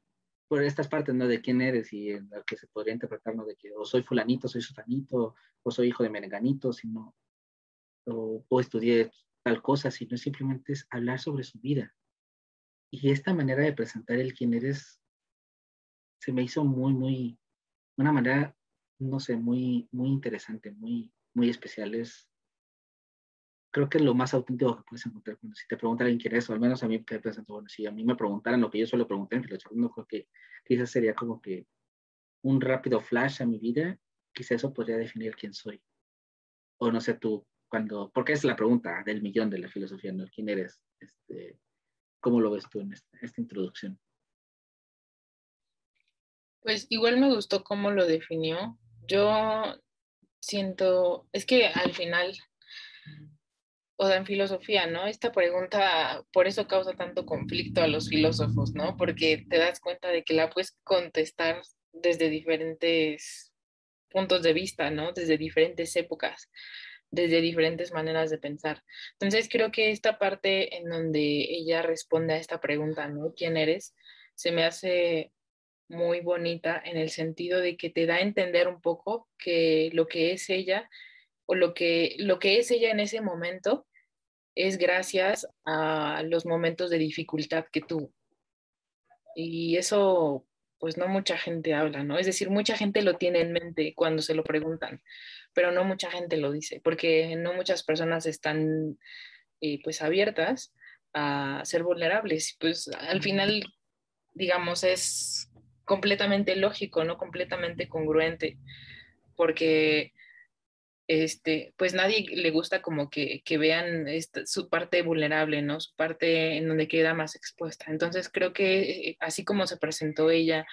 por estas partes, ¿no? De quién eres y en la que se podría interpretar, ¿no? De que o soy fulanito, soy sutanito, o soy hijo de merenganito, sino, o, o estudié tal cosa, sino simplemente es hablar sobre su vida. Y esta manera de presentar el quién eres se me hizo muy, muy, una manera, no sé, muy, muy interesante, muy, muy especial. Es, creo que es lo más auténtico que puedes encontrar cuando si te pregunta alguien quién es, o al menos a mí me presento, bueno, si a mí me preguntaran lo que yo suelo preguntar en filosofía, creo que quizás sería como que un rápido flash a mi vida, quizás eso podría definir quién soy. O no sé tú, cuando, porque es la pregunta del millón de la filosofía, ¿no? ¿Quién eres? Este, ¿Cómo lo ves tú en esta, esta introducción? Pues igual me gustó cómo lo definió. Yo siento, es que al final, o sea, en filosofía, ¿no? Esta pregunta, por eso causa tanto conflicto a los filósofos, ¿no? Porque te das cuenta de que la puedes contestar desde diferentes puntos de vista, ¿no? Desde diferentes épocas, desde diferentes maneras de pensar. Entonces creo que esta parte en donde ella responde a esta pregunta, ¿no? ¿Quién eres? Se me hace muy bonita en el sentido de que te da a entender un poco que lo que es ella o lo que, lo que es ella en ese momento es gracias a los momentos de dificultad que tuvo. Y eso, pues no mucha gente habla, ¿no? Es decir, mucha gente lo tiene en mente cuando se lo preguntan, pero no mucha gente lo dice, porque no muchas personas están, eh, pues, abiertas a ser vulnerables. Pues al final, digamos, es completamente lógico, no completamente congruente, porque este, pues nadie le gusta como que, vean su parte vulnerable, ¿no? Su parte en donde queda más expuesta. Entonces creo que eh, así como se presentó ella,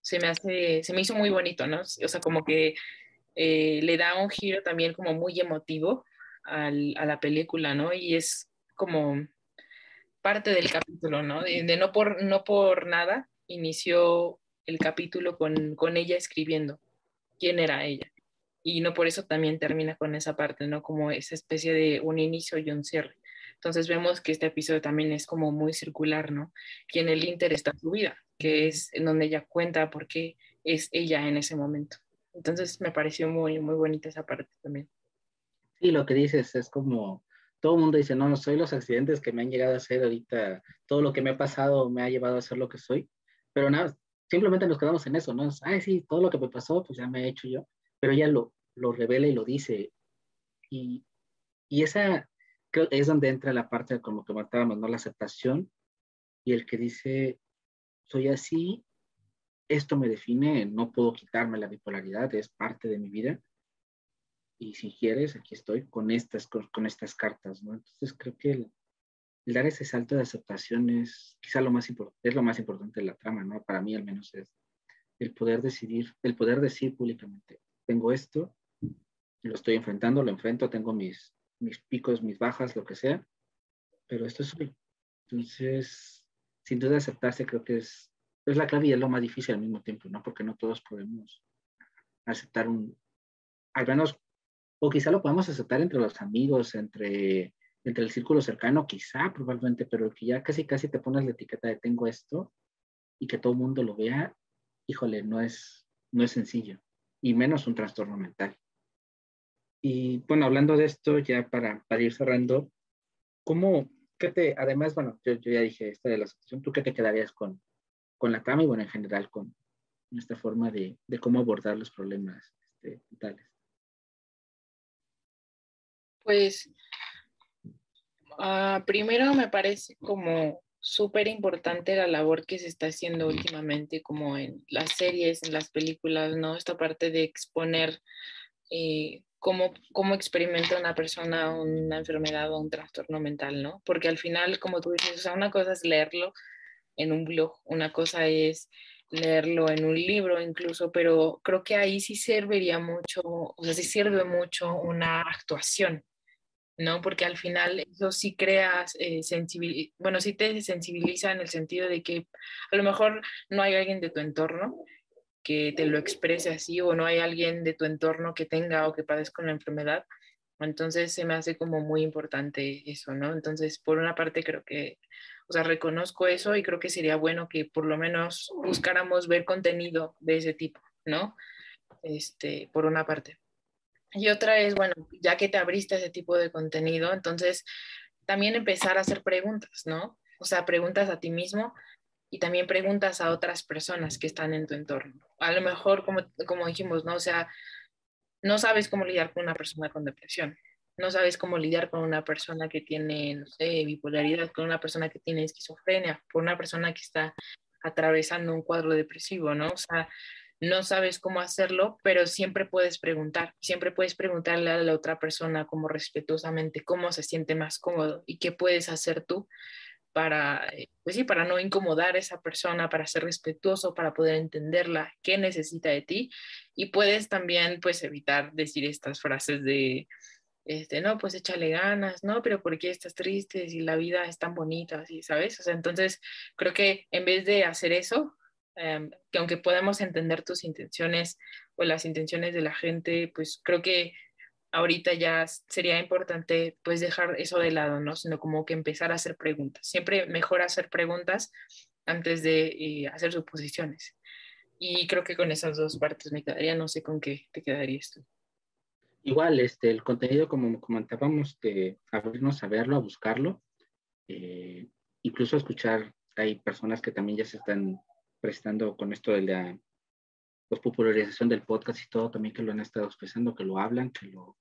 se me hace, se me hizo muy bonito, ¿no? O sea, como que eh, le da un giro también como muy emotivo a la película, ¿no? Y es como parte del capítulo, ¿no? De, no, por, no por nada inició el capítulo con, con ella escribiendo quién era ella. Y no por eso también termina con esa parte, ¿no? Como esa especie de un inicio y un cierre. Entonces vemos que este episodio también es como muy circular, ¿no? Que en el Inter está su vida, que es en donde ella cuenta por qué es ella en ese momento. Entonces me pareció muy, muy bonita esa parte también. Sí, lo que dices es como, todo el mundo dice, no, no soy los accidentes que me han llegado a hacer ahorita, todo lo que me ha pasado me ha llevado a ser lo que soy, pero nada, simplemente nos quedamos en eso, ¿no? Ay, sí, todo lo que me pasó, pues ya me he hecho yo, pero ella lo, lo revela y lo dice. Y, y esa creo es donde entra la parte como que matábamos, ¿no? La aceptación y el que dice, soy así, esto me define, no puedo quitarme la bipolaridad, es parte de mi vida. Y si quieres, aquí estoy con estas, con, con estas cartas, ¿no? Entonces creo que el, el dar ese salto de aceptación es quizá lo más, es lo más importante de la trama, ¿no? Para mí al menos es el poder decidir, el poder decir públicamente, tengo esto, lo estoy enfrentando, lo enfrento, tengo mis, mis picos, mis bajas, lo que sea, pero esto soy. Entonces, sin duda aceptarse creo que es, es la clave y es lo más difícil al mismo tiempo, ¿no? Porque no todos podemos aceptar un, al menos, o quizá lo podemos aceptar entre los amigos, entre entre el círculo cercano, quizá, probablemente, pero que ya casi, casi te pones la etiqueta de tengo esto y que todo el mundo lo vea, híjole, no es, no es sencillo, y menos un trastorno mental. Y bueno, hablando de esto, ya para, para ir cerrando, ¿cómo, qué te, además, bueno, yo, ya dije esta de la situación, ¿tú qué te quedarías con, con la trama y bueno, en general con esta forma de, de cómo abordar los problemas este, mentales? Pues uh, primero me parece como súper importante la labor que se está haciendo últimamente, como en las series, en las películas, ¿no? Esta parte de exponer eh, cómo, cómo experimenta una persona una enfermedad o un trastorno mental, ¿no? Porque al final, como tú dices, o sea, una cosa es leerlo en un blog, una cosa es leerlo en un libro incluso, pero creo que ahí sí serviría mucho, o sea, sí sirve mucho una actuación, ¿no? Porque al final eso sí creas, eh, bueno, sí te sensibiliza en el sentido de que a lo mejor no hay alguien de tu entorno que te lo exprese así o no hay alguien de tu entorno que tenga o que padezca una enfermedad. Entonces se me hace como muy importante eso, ¿no? Entonces, por una parte creo que o sea, reconozco eso y creo que sería bueno que por lo menos buscáramos ver contenido de ese tipo, ¿no? Este, por una parte. Y otra es, bueno, ya que te abriste ese tipo de contenido, entonces también empezar a hacer preguntas, ¿no? O sea, preguntas a ti mismo y también preguntas a otras personas que están en tu entorno. A lo mejor, como, como dijimos, ¿no? O sea, no sabes cómo lidiar con una persona con depresión, no sabes cómo lidiar con una persona que tiene, no sé, bipolaridad, con una persona que tiene esquizofrenia, con una persona que está atravesando un cuadro depresivo, ¿no? O sea, no sabes cómo hacerlo, pero siempre puedes preguntar, siempre puedes preguntarle a la otra persona como respetuosamente cómo se siente más cómodo y qué puedes hacer tú para, eh, pues sí, para no incomodar a esa persona, para ser respetuoso, para poder entenderla, qué necesita de ti y puedes también pues evitar decir estas frases de este, no, pues échale ganas, no, pero ¿por qué estás triste si la vida es tan bonita, así, ¿sabes? O sea, entonces creo que en vez de hacer eso, em, que aunque podamos entender tus intenciones o las intenciones de la gente, pues creo que ahorita ya sería importante pues dejar eso de lado, ¿no? Sino como que empezar a hacer preguntas. Siempre mejor hacer preguntas antes de eh, hacer suposiciones. Y creo que con esas dos partes me quedaría, no sé con qué te quedarías tú. Igual, este, el contenido, como comentábamos, de abrirnos a verlo, a buscarlo, eh, incluso escuchar, hay personas que también ya se están prestando con esto de la pues, popularización del podcast y todo, también que lo han estado expresando, que lo hablan, que lo,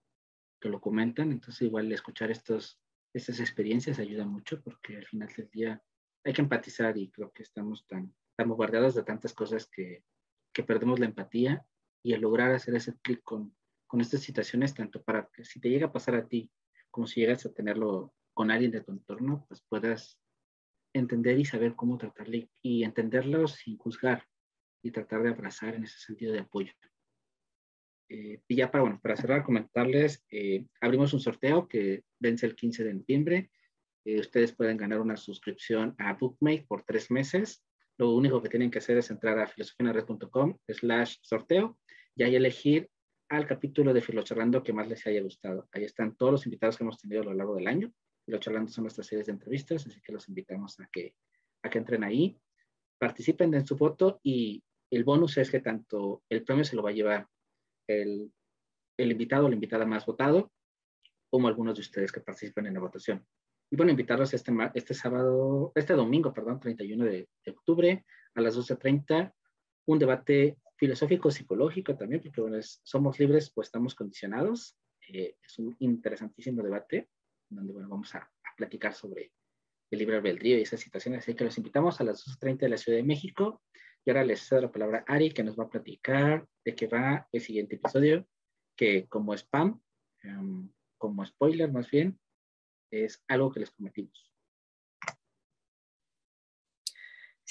que lo comentan. Entonces, igual escuchar estos, estas experiencias ayuda mucho porque al final del día hay que empatizar y creo que estamos tan, bombardeados de tantas cosas que, que perdemos la empatía y el lograr hacer ese clic con, con estas situaciones, tanto para que si te llega a pasar a ti, como si llegas a tenerlo con alguien de tu entorno, pues puedas entender y saber cómo tratarle y entenderlo sin juzgar y tratar de abrazar en ese sentido de apoyo. Eh, y ya para, bueno, para cerrar, comentarles, eh, abrimos un sorteo que vence el 15 de noviembre. Eh, ustedes pueden ganar una suscripción a Bookmate por tres meses. Lo único que tienen que hacer es entrar a filosofianared.com slash sorteo y ahí elegir al capítulo de Filocharlando que más les haya gustado. Ahí están todos los invitados que hemos tenido a lo largo del año. Filocharlando son nuestras series de entrevistas, así que los invitamos a que, a que entren ahí, participen en su foto y el bonus es que tanto el premio se lo va a llevar el, el invitado o la invitada más votado, como algunos de ustedes que participen en la votación. Y bueno, invitarlos este, este sábado, este domingo, perdón, 31 de, de octubre a las 12.30, un debate filosófico psicológico también, porque bueno, somos libres, pues estamos condicionados. Eh, es un interesantísimo debate donde bueno, vamos a, platicar sobre el libre albedrío y esas situaciones. Así que los invitamos a las 2.30 de la Ciudad de México. Y ahora les cedo la palabra a Ari, que nos va a platicar de qué va el siguiente episodio, que como spam, em, como spoiler más bien, es algo que les prometimos.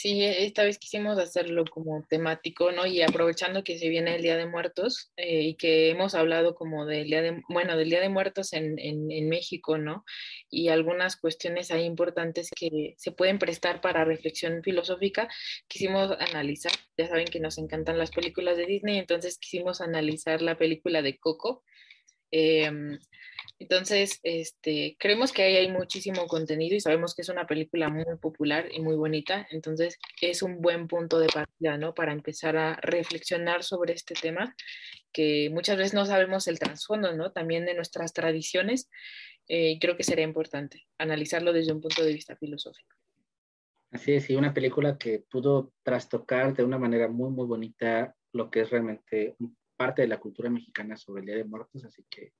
Sí, esta vez quisimos hacerlo como temático, ¿no? Y aprovechando que se viene el Día de Muertos eh, y que hemos hablado como del Día de, bueno, del Día de Muertos en, en, México, ¿no? Y algunas cuestiones ahí importantes que se pueden prestar para reflexión filosófica, quisimos analizar, ya saben que nos encantan las películas de Disney, entonces quisimos analizar la película de Coco. Em, entonces, este, creemos que ahí hay muchísimo contenido y sabemos que es una película muy popular y muy bonita, entonces es un buen punto de partida, ¿no? Para empezar a reflexionar sobre este tema, que muchas veces no sabemos el trasfondo, ¿no? También de nuestras tradiciones, eh, creo que sería importante analizarlo desde un punto de vista filosófico. Así es, y una película que pudo trastocar de una manera muy, muy bonita lo que es realmente parte de la cultura mexicana sobre el Día de Muertos, así que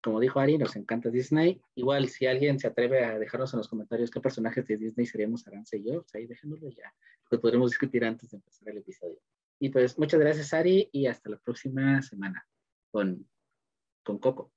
como dijo Ari, nos encanta Disney. Igual, si alguien se atreve a dejarnos en los comentarios qué personajes de Disney seríamos Aranza y yo, pues ahí déjenoslo ya. Lo podremos discutir antes de empezar el episodio. Y pues muchas gracias, Ari, y hasta la próxima semana con, con Coco.